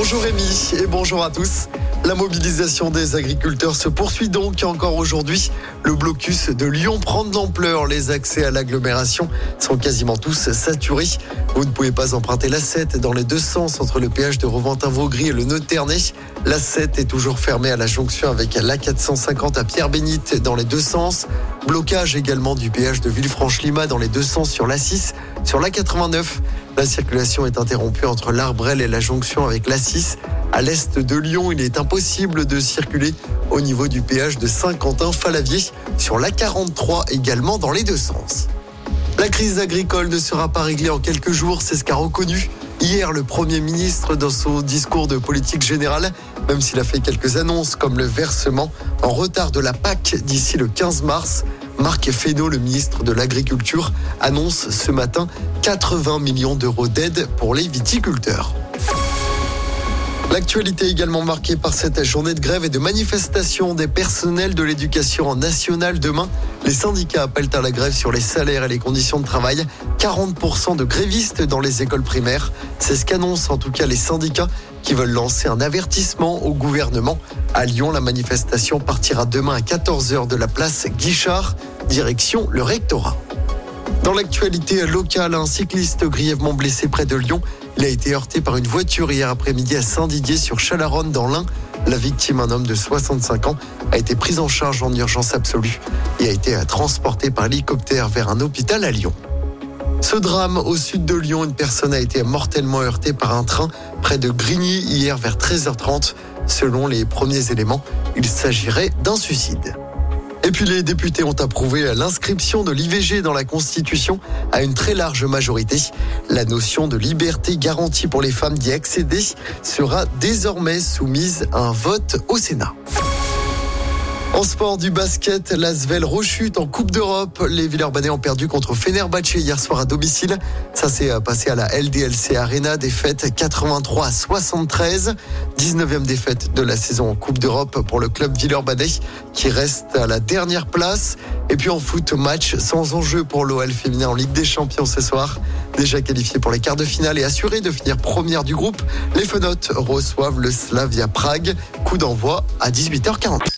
Bonjour Rémi et bonjour à tous. La mobilisation des agriculteurs se poursuit donc encore aujourd'hui. Le blocus de Lyon prend de l'ampleur. Les accès à l'agglomération sont quasiment tous saturés. Vous ne pouvez pas emprunter la 7 dans les deux sens entre le péage de Reventin-Vaugry et le nœud La 7 est toujours fermée à la jonction avec la 450 à Pierre-Bénite dans les deux sens. Blocage également du péage de Villefranche-Lima dans les deux sens sur la 6. Sur la 89, la circulation est interrompue entre l'Arbrel et la jonction avec la 6. À l'est de Lyon, il est impossible de circuler au niveau du péage de Saint-Quentin-Falavier sur la 43 également dans les deux sens. La crise agricole ne sera pas réglée en quelques jours, c'est ce qu'a reconnu hier le Premier ministre dans son discours de politique générale, même s'il a fait quelques annonces comme le versement en retard de la PAC d'ici le 15 mars. Marc Fesneau, le ministre de l'Agriculture, annonce ce matin 80 millions d'euros d'aide pour les viticulteurs. L'actualité également marquée par cette journée de grève et de manifestation des personnels de l'éducation nationale demain. Les syndicats appellent à la grève sur les salaires et les conditions de travail. 40% de grévistes dans les écoles primaires. C'est ce qu'annoncent en tout cas les syndicats qui veulent lancer un avertissement au gouvernement. À Lyon, la manifestation partira demain à 14h de la place Guichard, direction le rectorat. Dans l'actualité locale, un cycliste grièvement blessé près de Lyon. Il a été heurté par une voiture hier après-midi à Saint-Didier sur Chalaronne dans l'Ain. La victime, un homme de 65 ans, a été pris en charge en urgence absolue et a été transporté par hélicoptère vers un hôpital à Lyon. Ce drame au sud de Lyon, une personne a été mortellement heurtée par un train près de Grigny hier vers 13h30. Selon les premiers éléments, il s'agirait d'un suicide. Et puis les députés ont approuvé l'inscription de l'IVG dans la Constitution à une très large majorité. La notion de liberté garantie pour les femmes d'y accéder sera désormais soumise à un vote au Sénat. En sport du basket, l'Asvel rechute en Coupe d'Europe. Les Villeurbanais ont perdu contre Fenerbahçe hier soir à domicile. Ça s'est passé à la LDLC Arena, défaite 83 à 73. 19e défaite de la saison en Coupe d'Europe pour le club Villeurbanais qui reste à la dernière place. Et puis en foot, match sans enjeu pour l'OL féminin en Ligue des Champions ce soir. Déjà qualifié pour les quarts de finale et assuré de finir première du groupe, les Fenotes reçoivent le Slavia Prague. Coup d'envoi à 18h40.